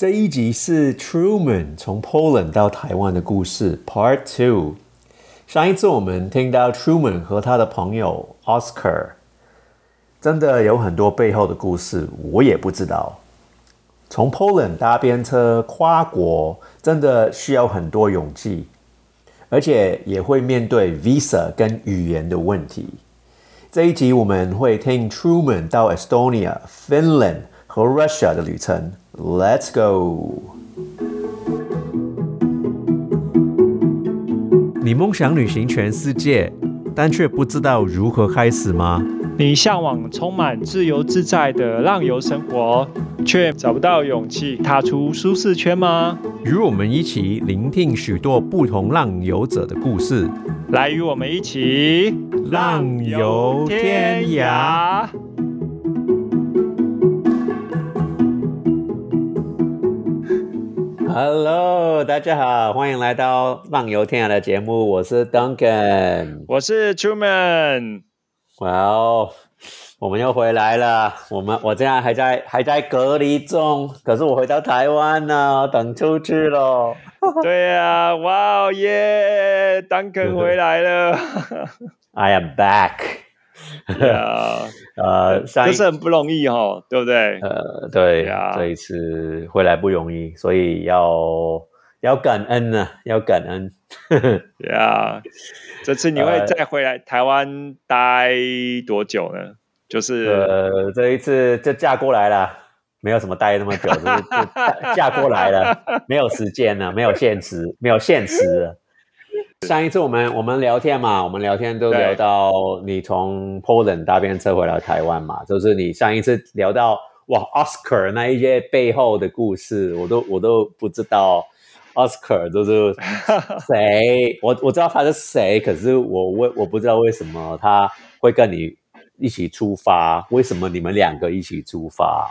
这一集是 Truman 从 Poland 到台湾的故事 Part Two。上一次我们听到 Truman 和他的朋友 Oscar，真的有很多背后的故事，我也不知道。从 Poland 搭便车跨国，真的需要很多勇气，而且也会面对 Visa 跟语言的问题。这一集我们会听 Truman 到 Estonia、Finland 和 Russia 的旅程。Let's go！你梦想旅行全世界，但却不知道如何开始吗？你向往充满自由自在的浪游生活，却找不到勇气踏出舒适圈吗？与我们一起聆听许多不同浪游者的故事，来与我们一起浪游天涯。Hello，大家好，欢迎来到浪游天涯的节目，我是 Duncan，我是 Truman。哇哦，我们又回来了，我们我现在还在还在隔离中，可是我回到台湾了，等出去了。对呀，哇哦耶，Duncan 回来了。I am back。呀，呃，这是很不容易哈，对不对？呃，对呀，这一次回来不容易，所以要要感恩呢，要感恩。呀，这次你会再回来台湾待多久呢？就是呃，这一次就嫁过来了，没有什么待那么久，就是就嫁过来了，没有时间了，没有现实，没有现实。上一次我们我们聊天嘛，我们聊天都聊到你从 Poland 搭便车回来台湾嘛，就是你上一次聊到哇 Oscar 那一些背后的故事，我都我都不知道 Oscar 就是 谁，我我知道他是谁，可是我我我不知道为什么他会跟你一起出发，为什么你们两个一起出发？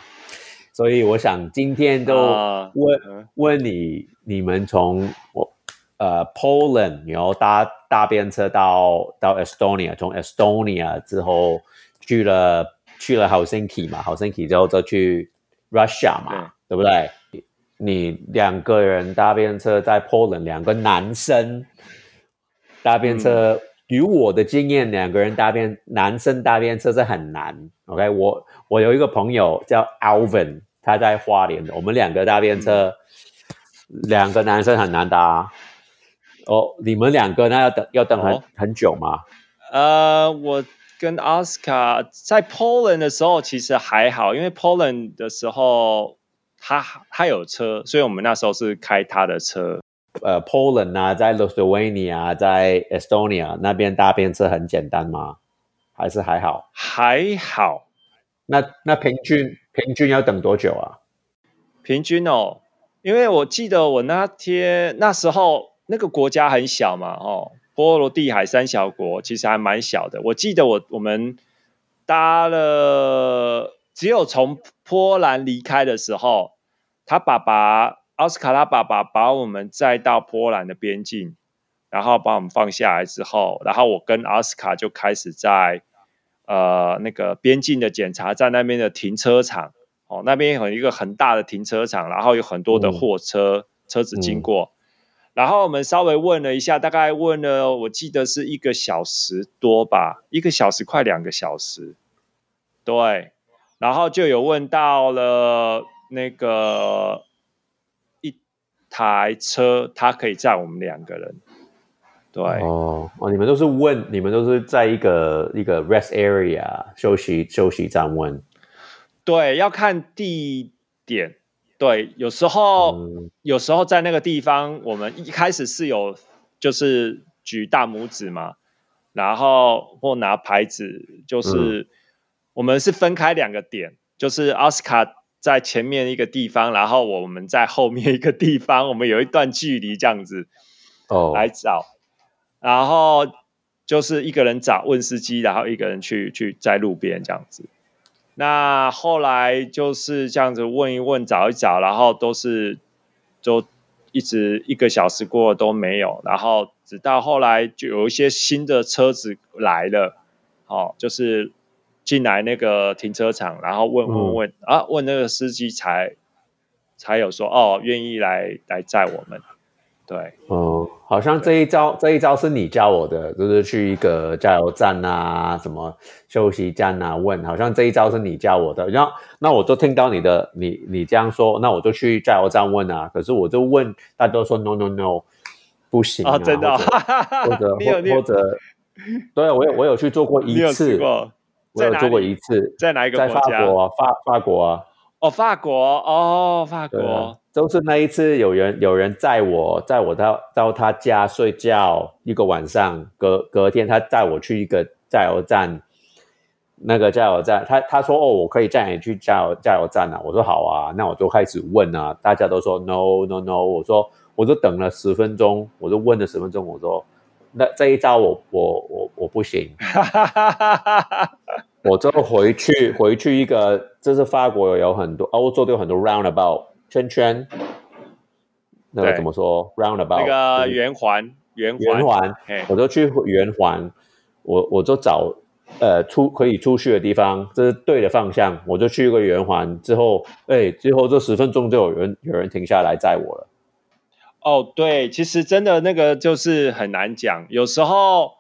所以我想今天都问问你，你们从我。呃，Poland，然后搭搭便车到到 Estonia，从 Estonia 之后去了去了 Helsinki 嘛，Helsinki 之后再去 Russia 嘛，对不对？你两个人搭便车在 Poland，两个男生搭便车，以我的经验，两个人搭便男生搭便车是很难。OK，我我有一个朋友叫 Alvin，他在花莲的，我们两个搭便车，两个男生很难搭。哦，你们两个那要等要等很很久吗？呃，我跟奥斯卡在 Poland 的时候其实还好，因为 Poland 的时候他他有车，所以我们那时候是开他的车。呃，Poland 啊，在 Lithuania，在 Estonia 那边搭便车很简单吗？还是还好？还好。那那平均平均要等多久啊？平均哦，因为我记得我那天那时候。那个国家很小嘛，哦，波罗的海三小国其实还蛮小的。我记得我我们搭了，只有从波兰离开的时候，他爸爸奥斯卡拉爸爸把我们载到波兰的边境，然后把我们放下来之后，然后我跟奥斯卡就开始在呃那个边境的检查站那边的停车场，哦，那边有一个很大的停车场，然后有很多的货车车子经过。然后我们稍微问了一下，大概问了，我记得是一个小时多吧，一个小时快两个小时，对。然后就有问到了那个一台车，它可以载我们两个人，对。哦哦，你们都是问，你们都是在一个一个 rest area 休息休息站问，对，要看地点。对，有时候有时候在那个地方，我们一开始是有就是举大拇指嘛，然后或拿牌子，就是我们是分开两个点，就是奥斯卡在前面一个地方，然后我们在后面一个地方，我们有一段距离这样子哦。来找，然后就是一个人找问司机，然后一个人去去在路边这样子。那后来就是这样子问一问找一找，然后都是就一直一个小时过都没有，然后直到后来就有一些新的车子来了，哦，就是进来那个停车场，然后问问问啊，问那个司机才才有说哦愿意来来载我们。对，哦，好像这一招这一招是你教我的，就是去一个加油站啊，什么休息站啊问，好像这一招是你教我的。然后那我就听到你的，你你这样说，那我就去加油站问啊。可是我就问，大家都说 no no no，不行啊，真的，或者 或者，对我有我有去做过一次，我有做过一次，在哪一个在法国啊，法法国啊。哦，法国哦，法国，就是那一次有人有人载我，载我到到他家睡觉一个晚上，隔隔天他载我去一个加油站，那个加油站，他他说哦，我可以载你去加油加油站啊，我说好啊，那我就开始问啊，大家都说 no no no，我说我就等了十分钟，我就问了十分钟，我说那这一招我我我我不行。我就回去，回去一个，这是法国有很多，欧洲都有很多 roundabout 圈圈，那个怎么说 roundabout？那个圆环，圆圆环，我就去圆环，我我就找呃出可以出去的地方，这是对的方向，我就去一个圆环之后，哎，最后这十分钟就有人有人停下来载我了。哦，对，其实真的那个就是很难讲，有时候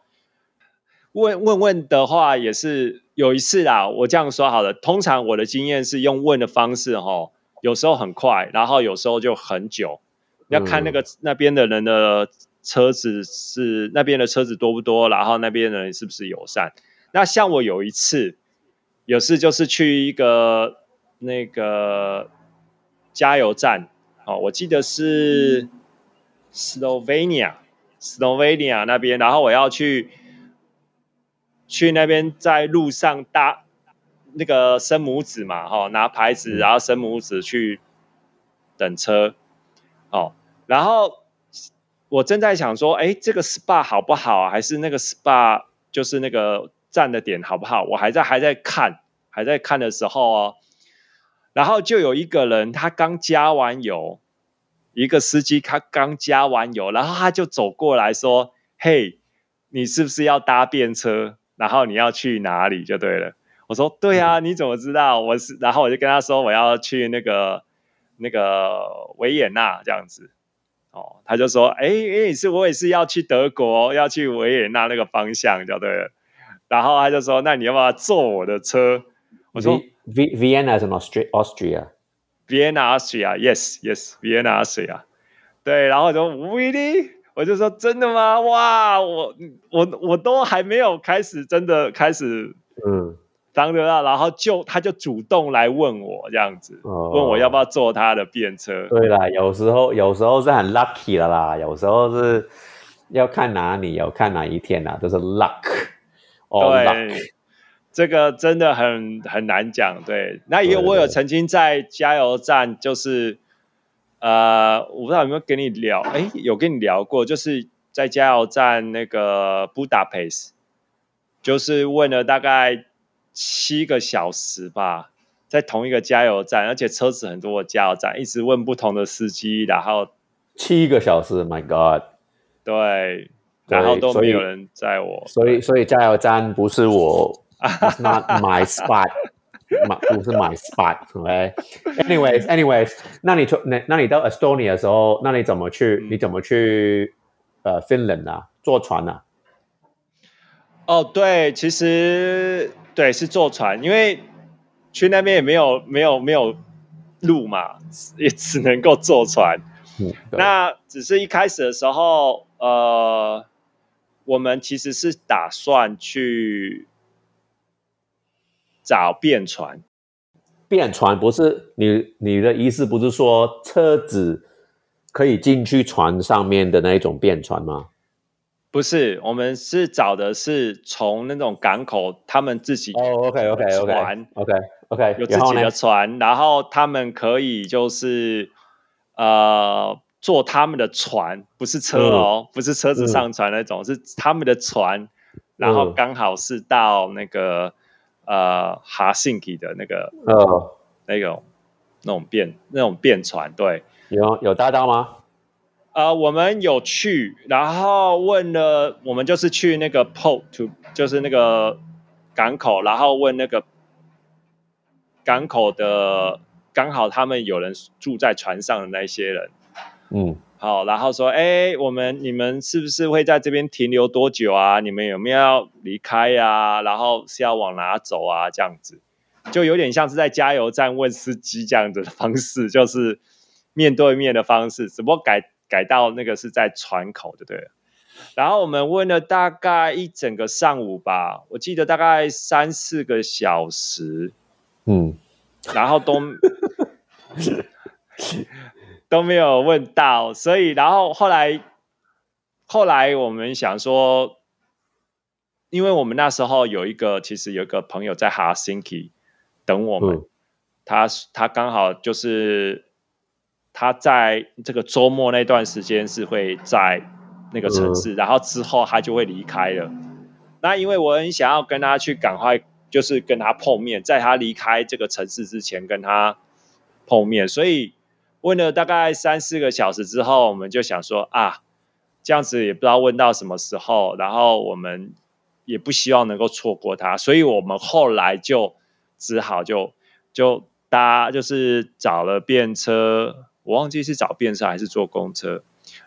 问问问的话也是。有一次啊，我这样说好了。通常我的经验是用问的方式，哈，有时候很快，然后有时候就很久。要看那个那边的人的车子是那边的车子多不多，然后那边的人是不是友善。那像我有一次，有次就是去一个那个加油站，哦，我记得是 Slovenia，Slovenia 那边，然后我要去。去那边在路上搭那个生母子嘛，哈，拿牌子，然后生母子去等车，哦，然后我正在想说，哎，这个 SPA 好不好？还是那个 SPA 就是那个站的点好不好？我还在还在看，还在看的时候哦，然后就有一个人，他刚加完油，一个司机他刚加完油，然后他就走过来说：“嘿，你是不是要搭便车？”然后你要去哪里就对了。我说对啊，你怎么知道？我是，然后我就跟他说我要去那个那个维也纳这样子。哦，他就说，哎哎，是我也是要去德国，要去维也纳那个方向就对了。然后他就说，那你要不要坐我的车？我说，V Vienna 是 Austria，Austria，Vienna Austria，Yes，Yes，Vienna Austria。对，然后我说，Really？我就说真的吗？哇，我我我都还没有开始，真的开始，嗯，当得到，然后就他就主动来问我这样子，问我要不要坐他的便车。对啦，有时候有时候是很 lucky 的啦，有时候是要看哪里，要看哪一天呐，都是 luck。对，这个真的很很难讲。对，那也我有曾经在加油站就是。呃，我不知道有没有跟你聊，哎，有跟你聊过，就是在加油站那个布达佩斯，就是问了大概七个小时吧，在同一个加油站，而且车子很多的加油站，一直问不同的司机，然后七个小时，My God，对，然后都没有人载我，所以所以加油站不是我，Not my spot。买不是买 spot，OK？Anyways，Anyways，那你从那那你到 Estonia 的时候，那你怎么去？你怎么去？呃，Finland 啊，坐船啊？哦，对，其实对是坐船，因为去那边也没有没有没有路嘛，也只能够坐船。嗯，那只是一开始的时候，呃，我们其实是打算去。找便船，便船不是你你的意思不是说车子可以进去船上面的那一种变船吗？不是，我们是找的是从那种港口，他们自己哦，OK OK OK 船，OK OK 有自己的船，然后他们可以就是呃坐他们的船，不是车哦，不是车子上船那种，是他们的船，然后刚好是到那个。呃，哈辛基的那个呃，那种那种便那种便船，对，有有搭到吗？呃，我们有去，然后问了，我们就是去那个 port to，就是那个港口，然后问那个港口的刚好他们有人住在船上的那些人，嗯好，然后说，哎，我们你们是不是会在这边停留多久啊？你们有没有要离开呀？然后是要往哪走啊？这样子，就有点像是在加油站问司机这样子的方式，就是面对面的方式，只不过改改到那个是在船口，对不对？然后我们问了大概一整个上午吧，我记得大概三四个小时，嗯，然后都 都没有问到，所以然后后来后来我们想说，因为我们那时候有一个其实有一个朋友在 Helsinki 等我们，嗯他他刚好就是他在这个周末那段时间是会在那个城市，然后之后他就会离开了。那因为我很想要跟他去赶快，就是跟他碰面，在他离开这个城市之前跟他碰面，所以问了大概三四个小时之后，我们就想说啊，这样子也不知道问到什么时候，然后我们也不希望能够错过他，所以我们后来就只好就就搭就是找了便车，我忘记是找便车还是坐公车，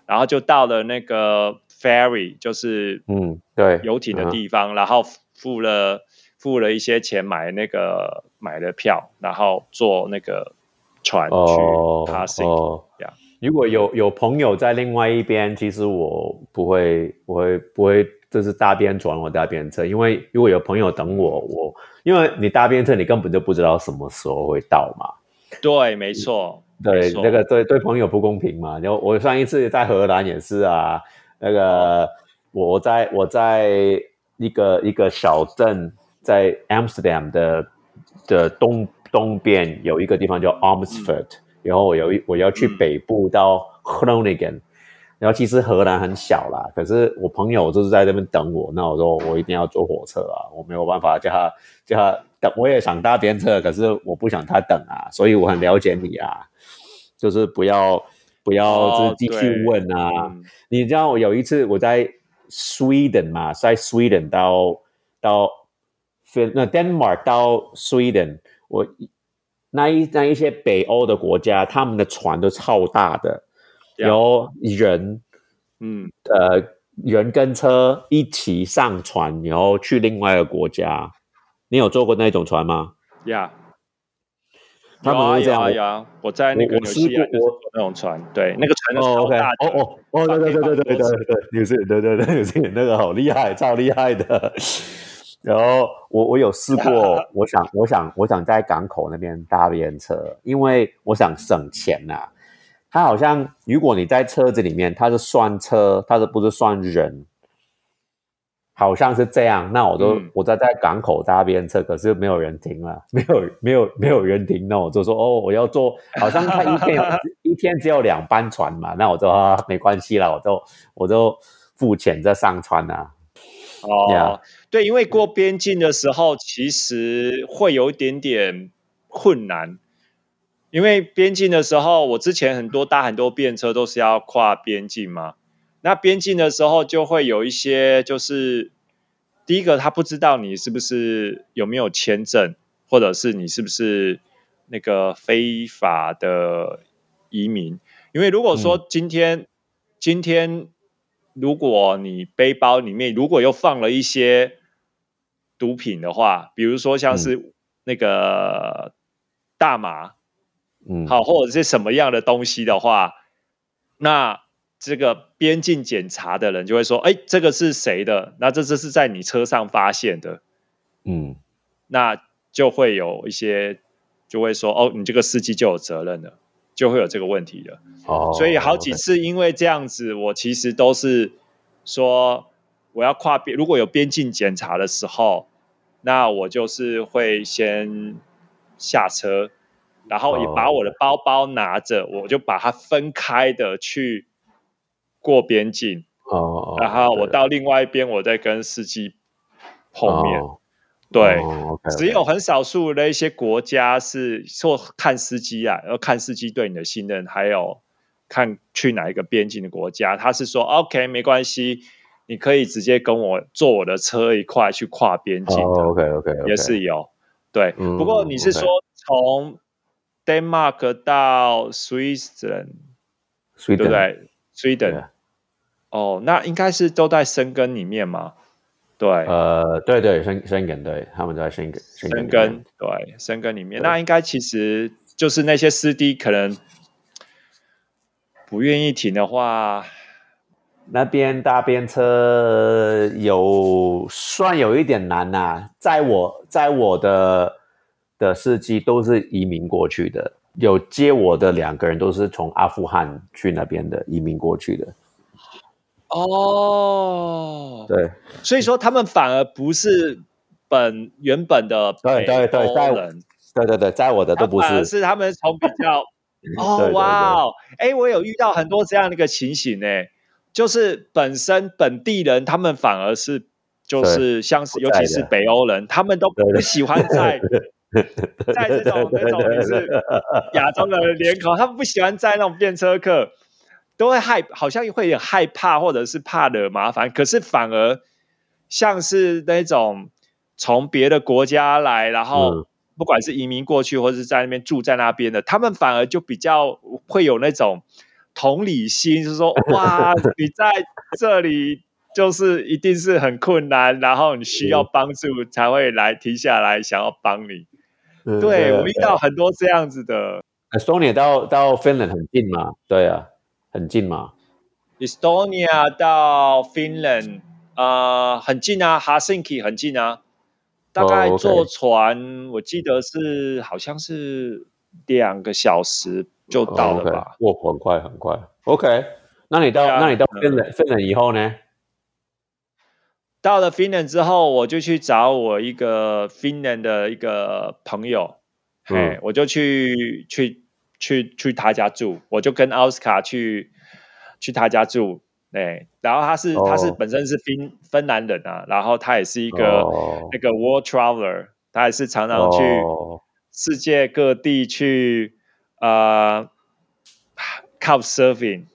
然后就到了那个 ferry，就是嗯，对，游艇的地方，然后付了付了一些钱买那个买的票，然后坐那个船去哦 p a s s 哦 Yeah 如果有有朋友在另外一边，其实我不会，我会不会就是搭边船或搭边车，因为如果有朋友等我，我因为你搭边车，你根本就不知道什么时候会到嘛。对，没错，对那个对对朋友不公平嘛。然后我上一次在荷兰也是啊，那个我在我在一个一个小镇，在 Amsterdam 的的东东边有一个地方叫 Amersfoort，、然后我有一我要去嗯北部到 Groningen，、然后其实荷兰很小啦，可是我朋友就是在那边等我，那我说我一定要坐火车啊，我没有办法叫他叫他等，我也想搭便车，可是我不想他等啊，所以我很了解你啊，就是不要不要哦就是继续对问啊，嗯。你知道我有一次我在 Sweden 嘛，在 Sweden 到到芬那 Denmark 到 Sweden，我那一，那一些北欧的国家，他们的船都超大的。由人，嗯，呃，人跟车一起上船，然后去另外一个国家。你有坐过那种船吗？呀，他好像啊海啊。我在那个，我吃过那种船。对，那个船。哦，哦，哦，对，对，对，对，对，对，对，对，对，对，对，对，对，对，对，对，对，对，那个好厉害，超厉害的。然后我我有试过，我想我想我想在港口那边搭便车，因为我想省钱呐、他好像如果你在车子里面，他是算车，他是不是算人？好像是这样，那我都、嗯我在在港口搭便车，可是没有人停了，没有没有没有人停，那我就说哦，我要坐，好像他一天 一天只有两班船嘛，那我就啊没关系啦，我就我就付钱再上船啊。哦对，因为过边境的时候，其实会有一点点困难，因为边境的时候，我之前很多搭很多便车都是要跨边境嘛。那边境的时候就会有一些，就是第一个他不知道你是不是有没有签证，或者是你是不是那个非法的移民。因为如果说今天、今天如果你背包里面如果又放了一些毒品的话，比如说像是那个大麻，嗯，好，或者是什么样的东西的话，那这个边境检查的人就会说：“哎，这个是谁的？那这这是在你车上发现的，嗯。那就会有一些就会说：哦，你这个司机就有责任了，就会有这个问题了。哦，所以好几次因为这样子，我其实都是说我要跨边，如果有边境检查的时候，那我就是会先下车，然后也把哦我的包包拿着，我就把它分开的去过边境，哦，然后我到另外一边，我再跟司机碰面。哦对，只有很少数的一些国家是说看司机啊，要看司机对你的信任，还有看去哪一个边境的国家，他是说 OK 没关系，你可以直接跟我坐我的车一块去跨边境，OK OK，也是有。对，嗯不过你是说从 Denmark 到 Switzerland，对不对？Sweden。哦，那应该是都在深根里面嘛？对，呃，对对，深深根，对他们在深根深根，对深根里面，那应该其实就是那些司机可能不愿意停的话，那边搭便车有算有一点难呐。在我在我的的司机都是移民过去的，有接我的两个人都是从阿富汗去那边的移民过去的。哦，对，所以说他们反而不是本原本的对对对在人，对对对，在我的都不是，是他们从比较 哦哇哦，哎，我有遇到很多这样的一个情形呢，就是本身本地人他们反而是就是像是尤其是北欧人，他们都不喜欢在 在这种那种是亚洲的脸孔，他们不喜欢在那种便车客。都会害，好像会有害怕，或者是怕惹麻烦。可是反而像是那种从别的国家来，然后不管是移民过去，或者是在那边住在那边的，他们反而就比较会有那种同理心，就是说，哇，你在这里就是一定是很困难，然后你需要帮助才会来停下来，想要帮你。对我遇到很多这样子的。Estonia 到到 Finland 很近嘛？对啊。很近吗？Estonia 到 Finland 啊，很近啊，Helsinki 很近啊，大概坐船，我记得是好像是两个小时就到了吧？哇，很快很快。OK，那你到那你到 Finland Finland 以后呢？到了 Finland 之后，我就去找我一个 Finland 的一个朋友，哎，我就去去。去去他家住，我就跟奥斯卡去去他家住，哎，然后他是他是本身是芬芬兰人啊，然后他也是一个那个 world traveler，他也是常常去世界各地去呃 couch surfing，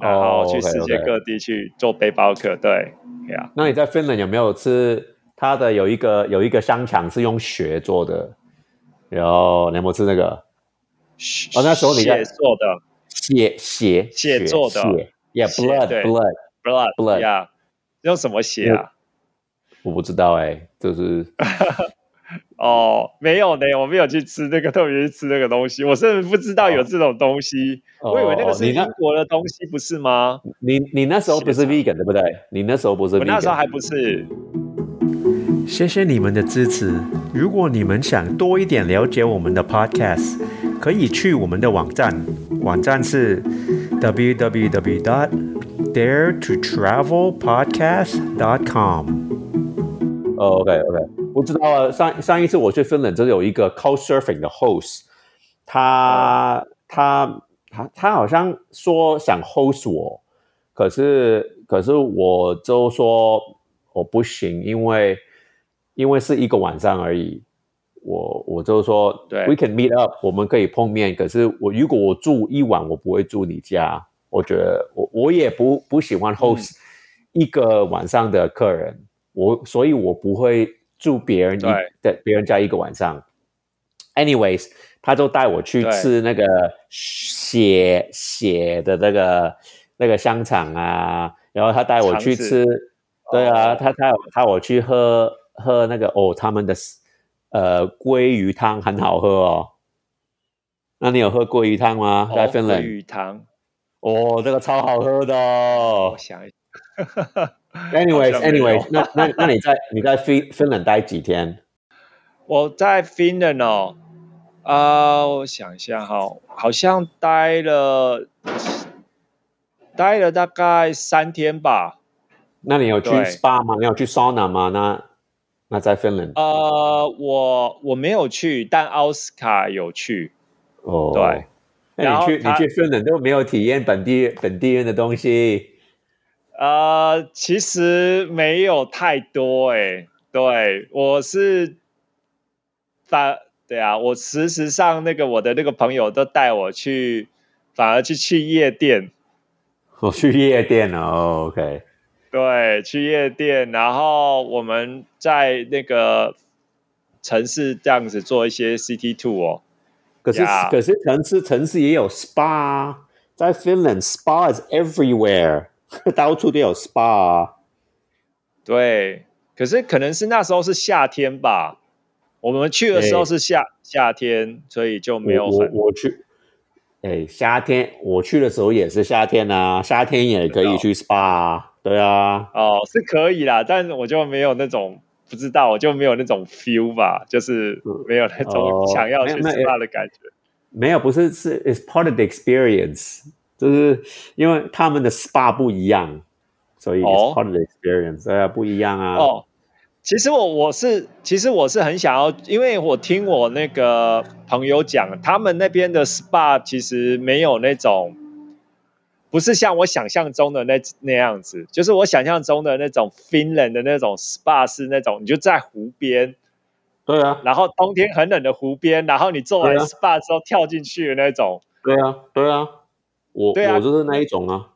然后去世界各地去做背包客，对，呀。那你在芬兰有没有吃他的有一个有一个香肠是用血做的？然后你有没有吃那个？哦，那时候你在做的血血血做的，Yeah，blood blood blood blood，用什么血啊？我不知道哎，就是，哦，没有呢，我没有去吃那个，特别去吃那个东西，我甚至不知道有这种东西，我以为那个是英国的东西，不是吗？你你那时候不是 vegan 对不对？你那时候不是，我那时候还不是。谢谢你们的支持。如果你们想多一点了解我们的 podcast，可以去我们的网站，网站是 www.dot.daretotravelpodcast.dot.com。OK OK，不知道了。上上一次我去芬兰，就有一个 Couchsurfing 的 host，他他他他好像说想 host 我，可是可是我就说我不行，因为。因为是一个晚上而已，我我就说，对，we can meet up，我们可以碰面。可是我如果我住一晚，我不会住你家。我觉得我我也不不喜欢 host 一个晚上的客人，我所以我不会住别人的别人家一个晚上。Anyways，他就带我去吃那个血血的那个那个香肠啊，然后他带我去吃，对啊，他他他我去喝。喝那个哦，他们的呃鲑鱼汤很好喝哦。那你有喝鲑鱼汤吗？在芬兰。鲑鱼汤，哦，这个超好喝的。哦。我想一下。Anyways，Anyways，那那那你在你在芬芬兰待几天？我在芬兰哦，啊，我想一下哈，好像待了待了大概三天吧。那你有去 SPA 吗？你有去 sauna 吗？那那在芬兰？呃，我我没有去，但奥斯卡有去。哦，对。那你去你去芬兰都没有体验本地本地人的东西？呃，其实没有太多哎。对，我是反对啊，我事实上那个我的那个朋友都带我去，反而去去夜店。我去夜店哦，OK。对，去夜店，然后我们在那个城市这样子做一些 CT two 哦，可是 Yeah 可是城市城市也有 SPA，啊在 Finland SPA is everywhere，到处都有 SPA 啊。对，可是可能是那时候是夏天吧，我们去的时候是夏夏天，所以就没有我很我我去，哎，夏天我去的时候也是夏天啊，夏天也可以去 SPA 啊，对啊，哦，是可以啦，但我就没有那种不知道，我就没有那种 feel 吧，就是没有那种哦想要去 SPA 的感觉。没有，不是是 is part of the experience，就是因为他们的 SPA 不一样，所以 is 哦 part of the experience，对啊，不一样啊。哦，其实我我是其实我是很想要，因为我听我那个朋友讲，他们那边的 SPA 其实没有那种，不是像我想象中的那那样子，就是我想象中的那种 Finland 的那种 SPA 是那种你就在湖边，对啊，然后冬天很冷的湖边，然后你做完 SPA 之后跳进去的那种。对啊，对啊，我对啊我就是那一种啊。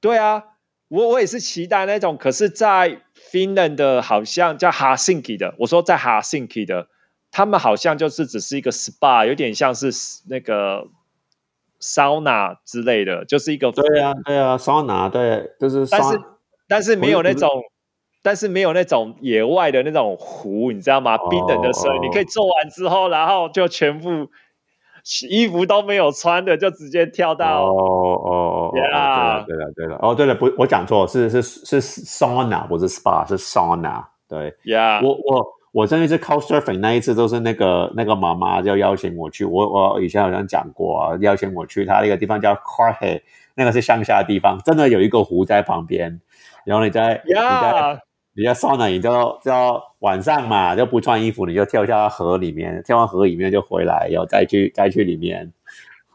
对啊，我我也是期待那种，可是，在 Finland 的好像叫 Helsinki 的，我说在 Helsinki 的，他们好像就是只是一个 SPA，有点像是那个桑拿之类的，就是一个，对啊，对啊，桑拿，对，就是但是，但是没有那种。但是没有那种野外的那种湖，你知道吗？哦冰冷的水，哦你可以做完之后，然后就全部衣服都没有穿的，就直接跳哦到哦哦，哦对了，对了，对了，哦，对了，不，我讲错，是是是 sauna，不是 spa，是 sauna。对，呀。我我我上一次 couch surfing 那一次都是那个那个妈妈就邀请我去，我我以前好像讲过啊，邀请我去她那个地方叫 Carhe，那个是乡下的地方，真的有一个湖在旁边，然后你在你在呀，你在 sauna 你就就要晚上嘛就不穿衣服，你就跳下河里面，跳完河里面就回来，然后再去再去里面。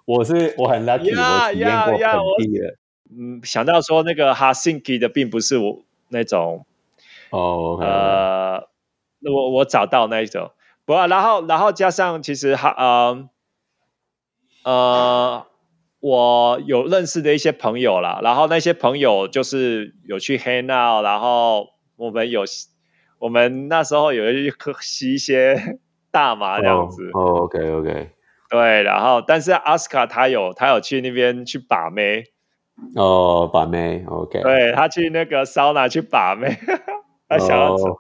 我是我很 lucky，呀我体验过本我地的。嗯，想到说那个 Helsinki 的并不是我那种哦呃，我我找到那一种，不过然后然后加上其实哈呃呃，我有认识的一些朋友啦，然后那些朋友就是有去 hang out，然后我们有我们那时候有一喝吸一些 大麻这样子，哦，OK OK，对，然后但是阿斯卡他有他有去那边去把妹。哦，把妹，OK，对他去那个桑拿去把妹，他想要走。哦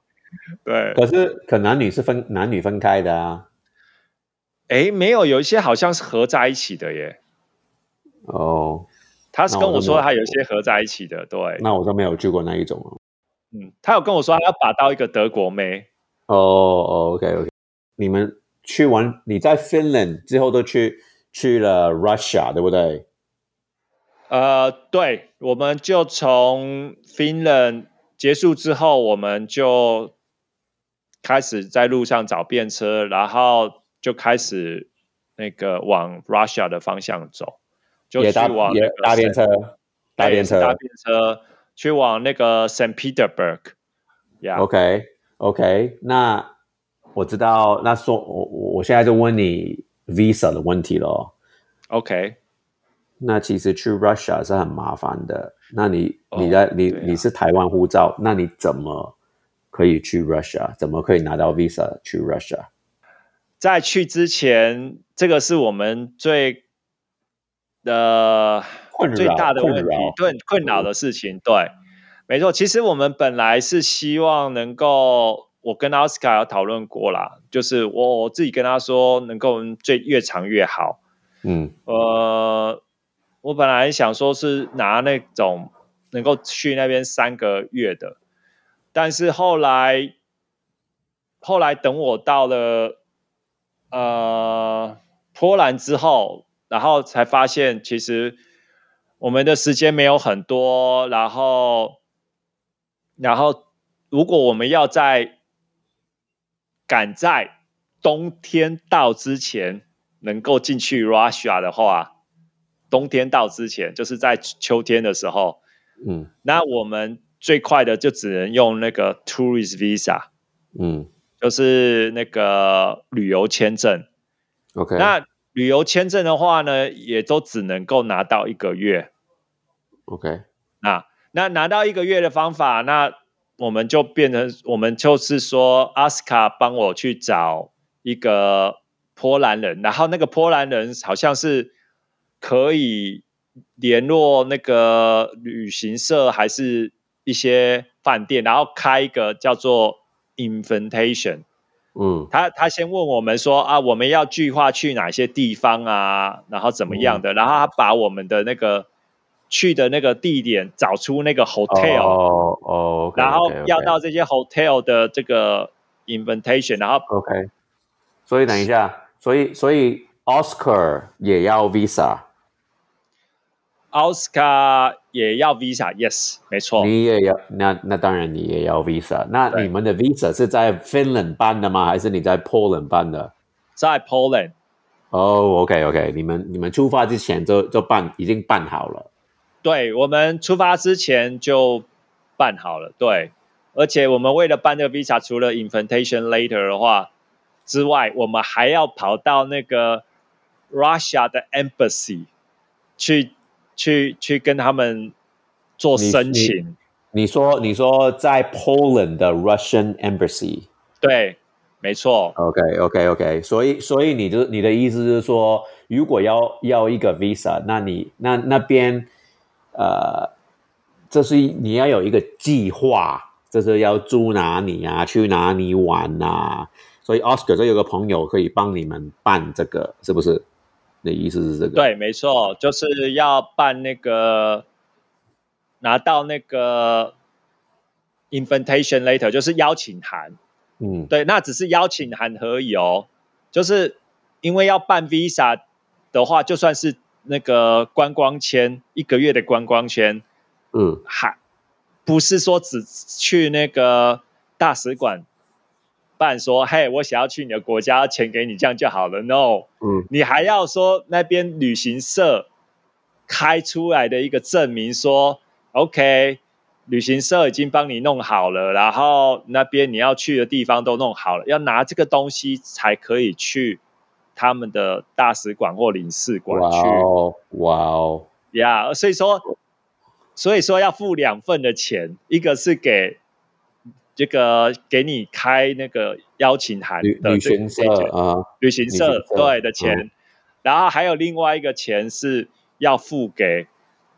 对，可是可男女是分男女分开的啊。哎，没有，有一些好像是合在一起的耶。哦，他是跟我说他有一些合在一起的，对，那我都没有去过那一种哦。嗯，他有跟我说他要把到一个德国妹。哦哦，OK OK，你们去完你在 Finland 之后都去去了 Russia 对不对？呃，对，我们就从 Finland 结束之后，我们就开始在路上找便车，然后就开始那个往 Russia 的方向走，就去也搭也往那个搭便车，搭便车对搭。便车去往那个 Saint Petersburg。呀、OK OK，那我知道，那说我我我现在就问你 visa 的问题了。OK，那其实去 Russia 是很麻烦的。那你哦你在、你啊你是台湾护照，那你怎么可以去 Russia？怎么可以拿到 visa 去 Russia？在去之前，这个是我们最呃困扰最大的问题困，对困扰的事情。对，没错。其实我们本来是希望能够，我跟奥斯卡有讨论过啦，就是我我自己跟他说，能够最越长越好。嗯呃，我本来想说是拿那种能够去那边三个月的，但是后来，后来等我到了呃波兰之后，然后才发现其实我们的时间没有很多，然后，然后如果我们要在赶在冬天到之前能够进去 Russia 的话，冬天到之前，就是在秋天的时候，嗯那我们最快的就只能用那个 tourist visa，嗯就是那个旅游签证。，OK，那旅游签证的话呢，也都只能够拿到一个月。OK，那那拿到一个月的方法，那我们就变成我们就是说，阿斯卡帮我去找一个波兰人，然后那个波兰人好像是可以联络那个旅行社，还是一些饭店，然后开一个叫做 invitation。嗯。他他先问我们说啊，我们要计划去哪些地方啊，然后怎么样的，然后他把我们的那个去的那个地点找出那个 hotel，、哦然后要到这些 hotel 的这个 invitation，然后 OK，所以等一下，所以所以 Oscar 也要 visa，Oscar 也要 visa，yes，没错，你也要，那那当然你也要 Visa。那你们的 Visa 是在 Finland 办的吗？还是你在 Poland 办的？在 Poland，哦，OK OK，你们你们出发之前就就办已经办好了。对我们出发之前就办好了，对，而且我们为了办这个 visa，除了 invitation later 的话之外，我们还要跑到那个 Russia 的 embassy 去去去跟他们做申请，你说你说在 Poland 的 Russian Embassy。对，没错，OK OK OK，所以所以你的你的意思是说，如果要要一个 visa，那你那那边呃，这是你要有一个计划，这是要住哪里啊，去哪里玩啊。所以 Oscar 这有个朋友可以帮你们办这个，是不是？你的意思是这个？，对，没错，就是要办那个拿到那个 invitation letter，就是邀请函。嗯对，那只是邀请函而已哦。就是因为要办 visa 的话，就算是那个观光签，一个月的观光签，嗯。还不是说只去那个大使馆办说，嘿，我想要去你的国家，钱给你，这样就好了。No，嗯。你还要说那边旅行社开出来的一个证明说，OK，旅行社已经帮你弄好了，然后那边你要去的地方都弄好了，要拿这个东西才可以去他们的大使馆或领事馆哇去。哦哇哦，呀。所以说，所以说要付两份的钱，一个是给。这个给你开那个邀请函的旅行社啊，旅行社对的钱，然后还有另外一个钱是要付给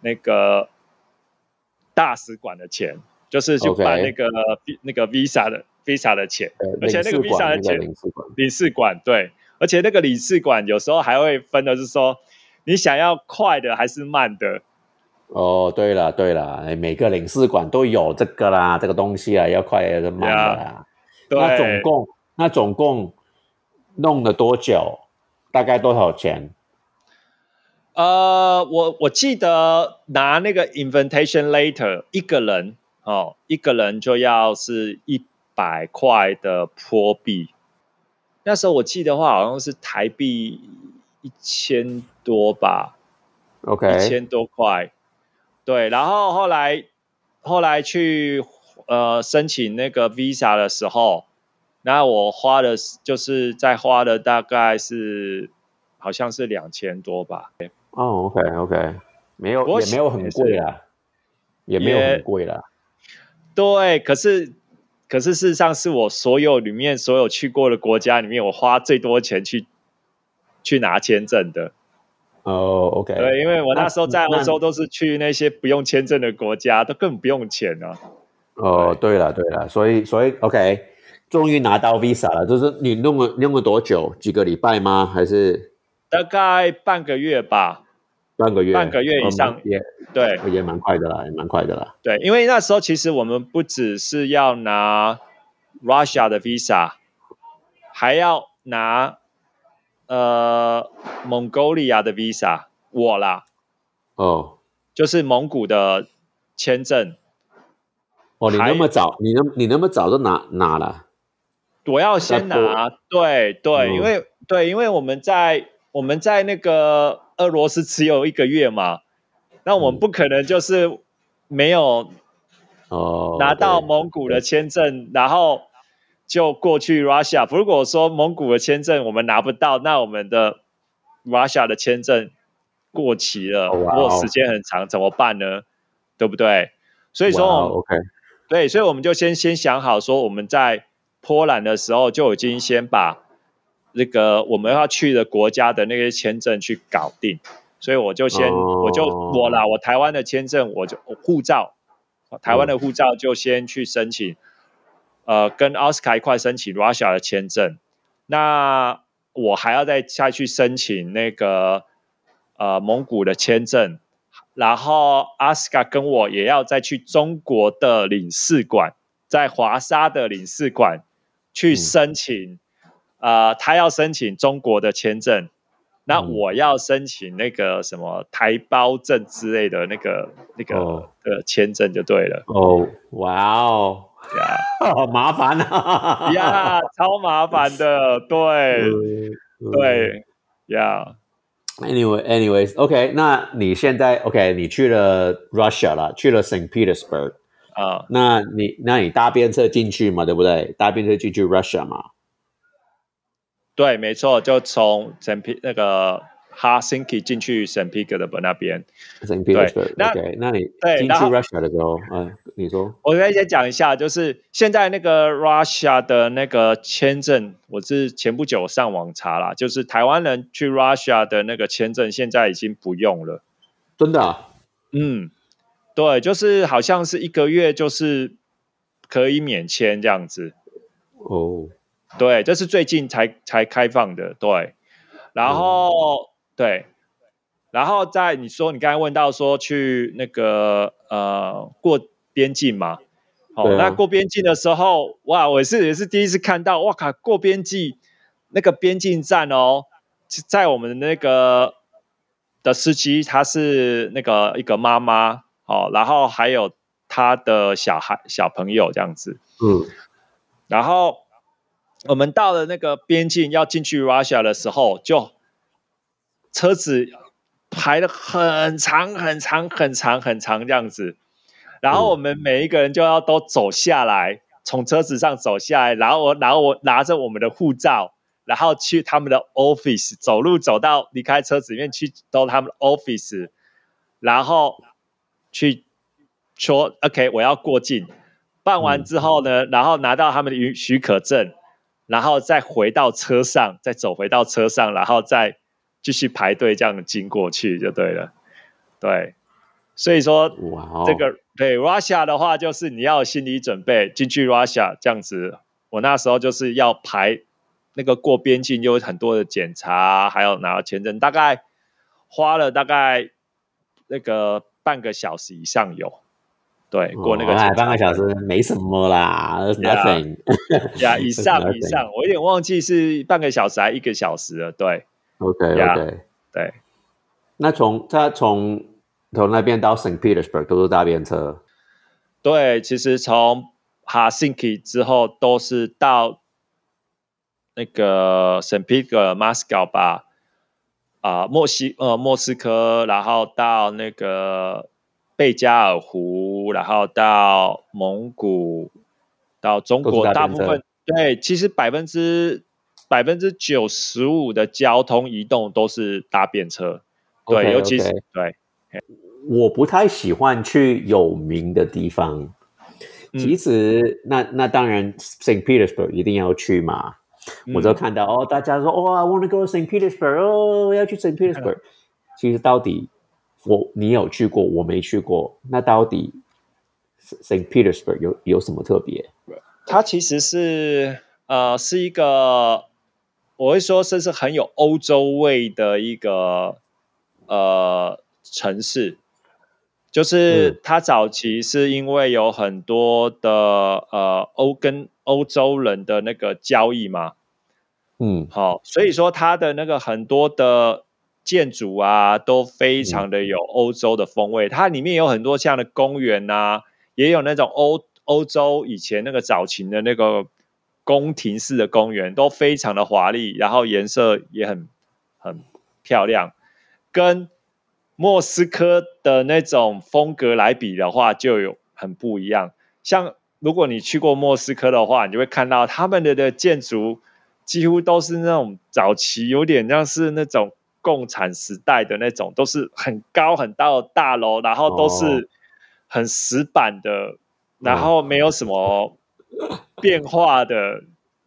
那个大使馆的钱，就是去 OK 办那个那个 visa 的 visa 的钱，呃而且那个 visa 的钱领事馆对，而且那个领事馆有时候还会分的是说你想要快的还是慢的，哦，对了对了，哎每个领事馆都有这个啦，这个东西啊，要快还是慢的啦。对，那总共那总共弄了多久？大概多少钱？呃，我我记得拿那个 invitation later 一个人哦，一个人就要是一百块的坡币。那时候我记得话好像是台币一千多吧，OK，一千多块。对，然后后来后来去呃申请那个 visa 的时候，那我花的就是在花了大概是好像是两千多吧。哦，OK OK，没有也没有很贵啦，也没有很贵啦。对，可是可是事实上是我所有里面所有去过的国家里面，我花最多钱去去拿签证的。哦，OK，对，因为我那时候在那欧洲都是去那些不用签证的国家，都根本不用钱啊。哦，对了对了，所以所以 OK，终于拿到 Visa 了，就是你弄了弄了多久？几个礼拜吗？还是大概半个月吧。半个月？半个月以哦上对也蛮快的啦，也蛮快的啦。对，因为那时候其实我们不只是要拿 Russia 的 visa，还要拿呃 Mongolia 的 visa，我啦，哦就是蒙古的签证。哦，你那么早，你那你那么早就拿拿了？我要先拿，对对，嗯因为对，因为我们在我们在那个俄罗斯只有一个月嘛，那我们嗯不可能就是没有哦，拿到蒙古的签证，然后就过去 Russia。如果说蒙古的签证我们拿不到，那我们的 Russia 的签证过期了，哦哇哦如果时间很长怎么办呢？对不对？所以说，OK，对，所以我们就先先想好，说我们在波兰的时候就已经先把那个我们要去的国家的那些签证去搞定，所以我就先、哦我就我啦，我台湾的签证我就护照，台湾的护照就先去申请，呃，跟奥斯卡一块申请 Russia 的签证，那我还要再下去申请那个呃蒙古的签证，然后阿斯卡跟我也要再去中国的领事馆，在华沙的领事馆去申请，呃，他要申请中国的签证，那嗯。我要申请那个什么台胞证之类的那个那个哦。的签证就对了，哦，哇哦，呀 好麻烦啊！呀，超麻烦的，对。嗯，对。呀。Anyway, anyways, OK，那你现在 OK，你去了 Russia 了，去了 Saint Petersburg，啊、那你那你搭便车进去嘛，对不对？搭便车进去 Russia 嘛，对，没错，就从圣皮那个 Helsinki 进去圣皮格的那边。Saint 对 Petersburg，那那你进去 Russia 的时候，嗯，你说，我跟先讲一下，就是现在那个 Russia 的那个签证，我是前不久上网查啦，就是台湾人去 Russia 的那个签证，现在已经不用了。真的啊？嗯，对，就是好像是一个月就是可以免签这样子。哦，对，这是最近才才开放的，对。然后、对，然后在你说你刚才问到说去那个呃过边境嘛，哦，啊。那过边境的时候，哇，我是也是第一次看到，哇靠，过边境那个边境站哦，在我们那个的司机他是那个一个妈妈哦，然后还有他的小孩小朋友这样子，嗯，然后我们到了那个边境要进去 Russia 的时候，就车子排的很长很长很长很长这样子，然后我们每一个人就要都走下来，从车子上走下来，然后我然后我拿着我们的护照，然后去他们的 office，走路走到离开车子里面去到他们的 office，然后去说 OK 我要过境，办完之后呢，然后拿到他们的允许可证，然后再回到车上，再走回到车上，然后再继续排队这样经过去就对了。对，所以说这个对 Russia 的话，就是你要有心理准备进去 Russia 这样子。我那时候就是要排那个过边境，有很多的检查，还有拿到签证，大概花了大概那个半个小时以上有。对，过那个检查哦哎半个小时没什么啦，That's，nothing。呀，以上 以上，我有点忘记是半个小时还一个小时了。对 OK OK，对，那从他从从那边到 Saint Petersburg 都是搭便车，对，其实从 Helsinki 之后都是到那个 Saint Peter Moscow 吧，啊、墨西呃莫斯科，然后到那个贝加尔湖，然后到蒙古，到中国，大部分对，其实百分之百分之九十五的交通移动都是搭便车，对尤其是对，我不太喜欢去有名的地方。嗯其实，那那当然，Saint Petersburg 一定要去嘛。我就嗯看到哦，大家说哦，I want to go to Saint Petersburg，哦，我要去 Saint Petersburg。其实到底我你有去过，我没去过，那到底 Saint Petersburg 有有什么特别？它其实是呃是一个，我会说这是很有欧洲味的一个呃城市，就是嗯。它早期是因为有很多的呃欧跟欧洲人的那个交易嘛，嗯。好、所以说它的那个很多的建筑啊，都非常的有欧洲的风味。它里面有很多像的公园呐、也有那种欧欧洲以前那个早期的那个宫廷式的公园，都非常的华丽，然后颜色也很很漂亮。跟莫斯科的那种风格来比的话，就有很不一样。像如果你去过莫斯科的话，你就会看到他们的的建筑几乎都是那种早期有点像是那种共产时代的那种，都是很高很高的大楼，然后都哦。是很死板的，然后没有什么 变化的，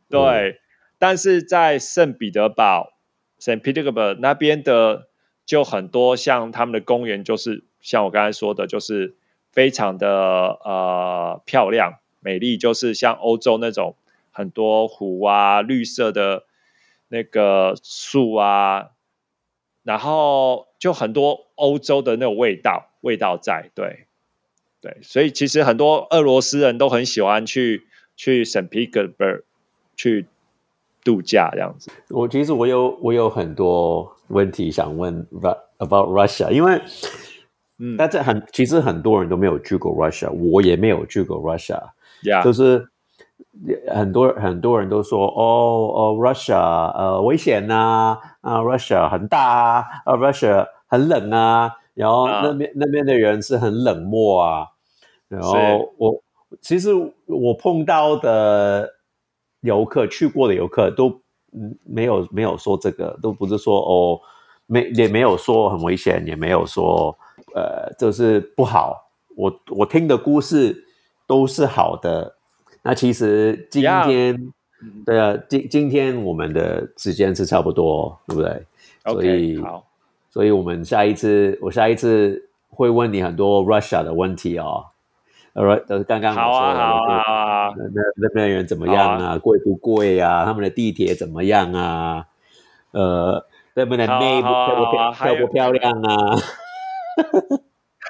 对。但是在圣彼得堡 （Saint Petersburg） 那边的就很多，像他们的公园，就是像我刚才说的，就是非常的呃漂亮、美丽，就是像欧洲那种很多湖啊、绿色的那个树啊，然后就很多欧洲的那种味道，味道在，对对，所以其实很多俄罗斯人都很喜欢去去圣彼得堡去。度假这样子，我其实我有我有很多问题想问 about Russia，因为嗯，但这很其实很多人都没有去过 Russia，我也没有去过 Russia，就是很多很多人都说哦哦 Russia 呃危险呐啊 Russia 很大啊啊 Russia 很冷啊，然后那边那边的人是很冷漠啊，然后我其实我碰到的。游客去过的游客都嗯没有没有说这个，都不是说哦没也没有说很危险，也没有说呃就是不好。我我听的故事都是好的。那其实今天对啊，今今天我们的时间是差不多，对不对？所以好，所以我们下一次我下一次会问你很多 Russia 的问题哦。呃，都是刚刚好啊，好啊，那那边人怎么样啊？贵不贵啊？他们的地铁怎么样啊？呃，那边的妹漂不漂漂不漂亮啊？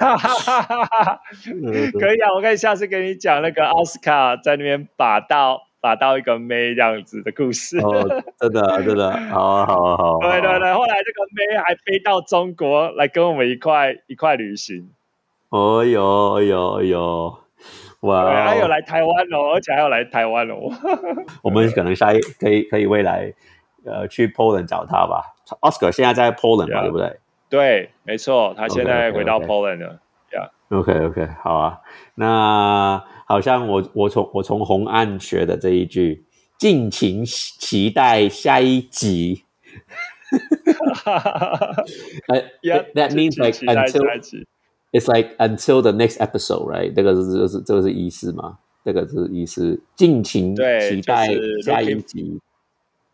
哈哈哈哈哈！可以啊，我可以下次跟你讲那个奥斯卡在那边把到把到一个妹这样子的故事。哦，真的 真的，好啊好啊好。对对对，后来这个妹还飞到中国来跟我们一块一块旅行。哦哟，哎呦，哎呦，哇！还有来台湾哦，而且还要来台湾哦。我们可能下一可以可以未来呃去 Poland 找他吧。Oscar 现在在 Poland 嘛，对不对？对，没错，他现在回到 Poland 了。呀，OK OK，好啊。那好像我我从我从红岸学的这一句，敬请期待下一集。呃，That means like until It's like until the next episode, right? 这个是这是这个是意思嘛？这个是意思，敬请期待下一集。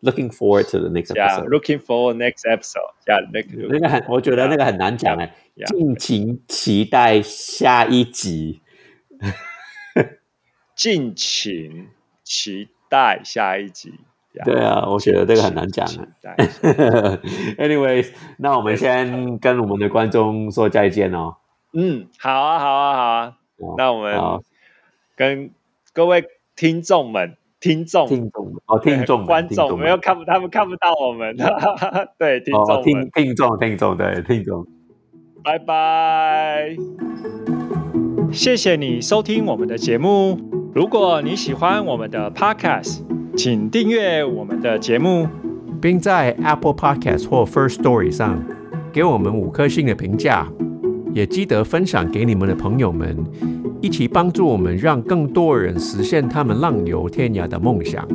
Looking forward to the next episode. Looking for next episode. Yeah, 那个很，我觉得那个很难讲哎。敬请期待下一集。敬请期待下一集。对啊，我觉得这个很难讲。Anyways，那我们先跟我们的观众说再见哦。嗯，好啊，好啊，好啊，那我们跟各位听众们、听众、听众哦，听众、观众，没有看不，他们看不到我们，对，听众、听听众、听众，对，听众，拜拜，谢谢你收听我们的节目。如果你喜欢我们的 Podcast，请订阅我们的节目，并在 Apple Podcast 或 First Story 上给我们五颗星的评价。也记得分享给你们的朋友们，一起帮助我们，让更多人实现他们浪游天涯的梦想。